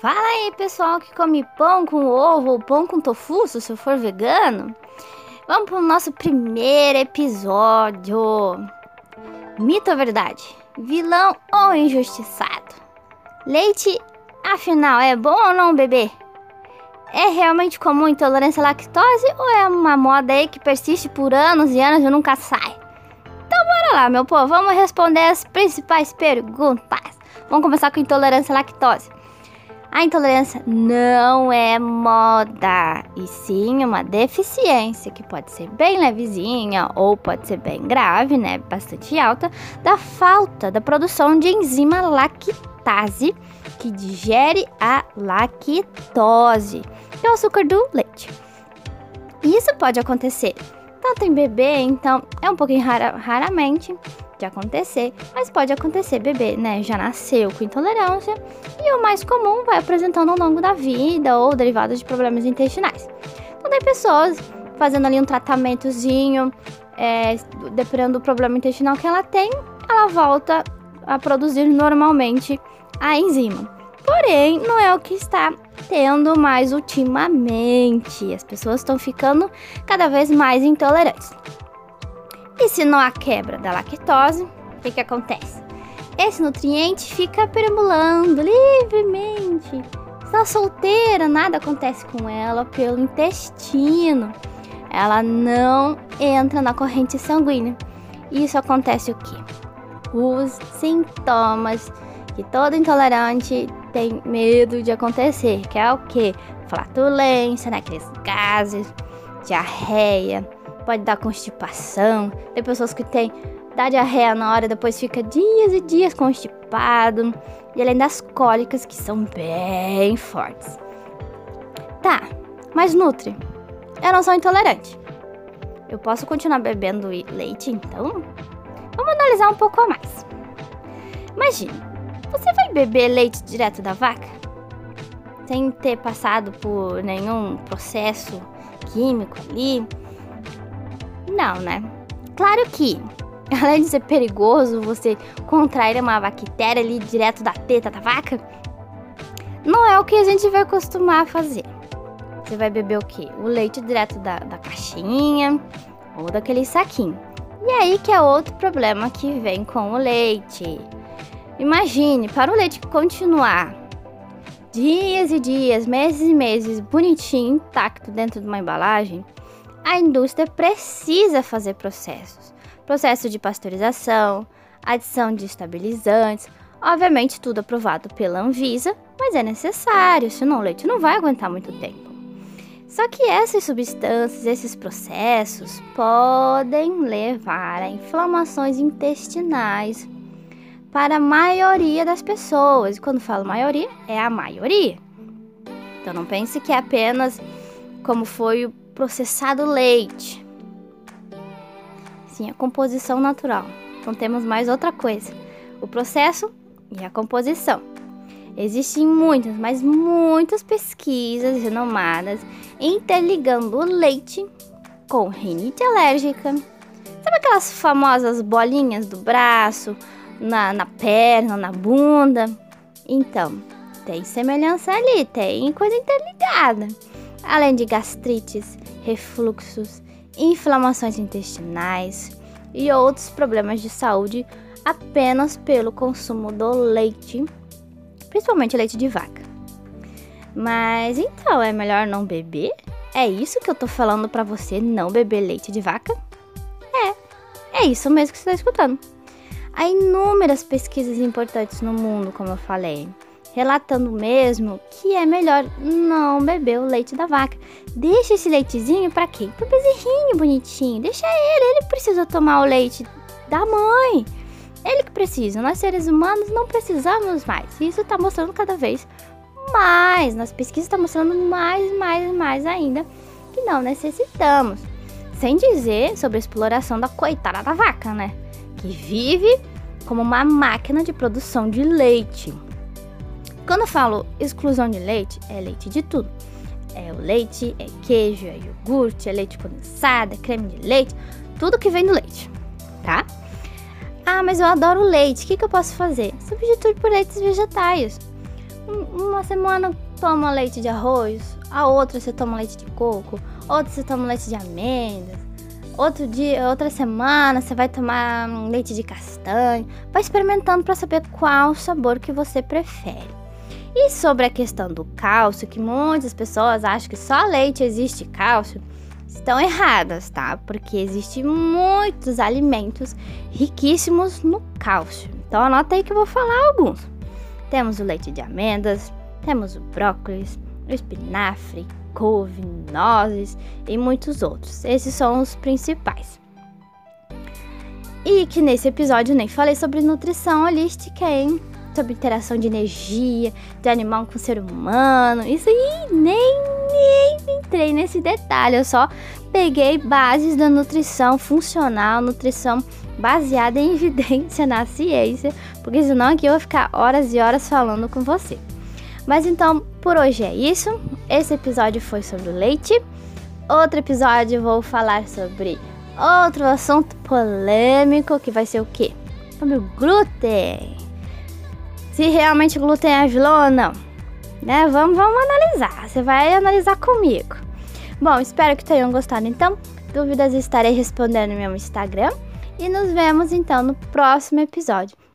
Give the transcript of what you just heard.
Fala aí, pessoal que come pão com ovo ou pão com tofu, se você for vegano. Vamos pro nosso primeiro episódio. Mito ou verdade? Vilão ou injustiçado? Leite, afinal, é bom ou não beber? É realmente comum intolerância à lactose ou é uma moda aí que persiste por anos e anos e nunca sai? Então bora lá, meu povo, vamos responder as principais perguntas. Vamos começar com intolerância à lactose. A intolerância não é moda, e sim uma deficiência que pode ser bem levezinha ou pode ser bem grave, né, bastante alta, da falta da produção de enzima lactase que digere a lactose, que é o açúcar do leite. Isso pode acontecer tanto em bebê, então é um pouquinho rara, raramente de acontecer, mas pode acontecer bebê, né? Já nasceu com intolerância e o mais comum vai apresentando ao longo da vida ou derivados de problemas intestinais. Então tem pessoas fazendo ali um tratamentozinho, é, dependendo do problema intestinal que ela tem, ela volta a produzir normalmente a enzima. Porém, não é o que está tendo mais ultimamente. As pessoas estão ficando cada vez mais intolerantes. E se não há quebra da lactose, o que, que acontece? Esse nutriente fica perambulando livremente. Está solteira, nada acontece com ela pelo intestino. Ela não entra na corrente sanguínea. Isso acontece o quê? Os sintomas que todo intolerante tem medo de acontecer, que é o quê? Flatulência, né? aqueles gases, diarreia, pode dar constipação. Tem pessoas que têm dá diarreia na hora, depois fica dias e dias constipado. E além das cólicas que são bem fortes. Tá, mas Nutri, eu não sou intolerante. Eu posso continuar bebendo leite, então? Vamos analisar um pouco a mais. Imagine, você vai beber leite direto da vaca? Sem ter passado por nenhum processo químico ali? Né? Claro que, além de ser perigoso você contrair uma bactéria ali direto da teta da vaca, não é o que a gente vai costumar fazer. Você vai beber o quê? O leite direto da, da caixinha ou daquele saquinho. E aí que é outro problema que vem com o leite. Imagine, para o leite continuar dias e dias, meses e meses, bonitinho, intacto dentro de uma embalagem, a indústria precisa fazer processos. Processo de pasteurização, adição de estabilizantes, obviamente tudo aprovado pela Anvisa, mas é necessário, senão o leite não vai aguentar muito tempo. Só que essas substâncias, esses processos podem levar a inflamações intestinais para a maioria das pessoas. E quando falo maioria, é a maioria. Então não pense que é apenas como foi o processado leite. Sim, a composição natural. Então temos mais outra coisa: o processo e a composição. Existem muitas, mas muitas pesquisas renomadas interligando o leite com rinite alérgica. Sabe aquelas famosas bolinhas do braço, na, na perna, na bunda? Então, tem semelhança ali, tem coisa interligada além de gastrites, refluxos, inflamações intestinais e outros problemas de saúde apenas pelo consumo do leite, principalmente leite de vaca. Mas então é melhor não beber? É isso que eu tô falando para você não beber leite de vaca? É, é isso mesmo que você está escutando. Há inúmeras pesquisas importantes no mundo, como eu falei relatando mesmo que é melhor não beber o leite da vaca. Deixa esse leitezinho para quem? Pro bezerrinho bonitinho. Deixa ele, ele precisa tomar o leite da mãe. Ele que precisa. Nós seres humanos não precisamos mais. Isso está mostrando cada vez mais. Nas pesquisas está mostrando mais, mais, mais ainda que não necessitamos. Sem dizer sobre a exploração da coitada da vaca, né? Que vive como uma máquina de produção de leite. Quando eu falo exclusão de leite, é leite de tudo. É o leite, é queijo, é iogurte, é leite condensado, é creme de leite, tudo que vem do leite, tá? Ah, mas eu adoro leite, o que, que eu posso fazer? Substituir por leites vegetais. Uma semana toma leite de arroz, a outra você toma leite de coco, outra você toma leite de amêndoas, outro dia, outra semana você vai tomar leite de castanho. Vai experimentando para saber qual sabor que você prefere. E sobre a questão do cálcio, que muitas pessoas acham que só leite existe cálcio, estão erradas, tá? Porque existem muitos alimentos riquíssimos no cálcio. Então anota aí que eu vou falar alguns. Temos o leite de amêndoas, temos o brócolis, o espinafre, couve, nozes e muitos outros. Esses são os principais. E que nesse episódio nem falei sobre nutrição holística, hein? Sobre interação de energia, de animal com ser humano. Isso aí nem, nem entrei nesse detalhe. Eu só peguei bases da nutrição funcional, nutrição baseada em evidência na ciência, porque senão aqui eu vou ficar horas e horas falando com você. Mas então, por hoje é isso. Esse episódio foi sobre leite. Outro episódio eu vou falar sobre outro assunto polêmico que vai ser o quê? Sobre o glúten. Se realmente o glúten é vilão ou não. Né? Vamos, vamos analisar. Você vai analisar comigo. Bom, espero que tenham gostado então. Dúvidas estarei respondendo no meu Instagram. E nos vemos então no próximo episódio.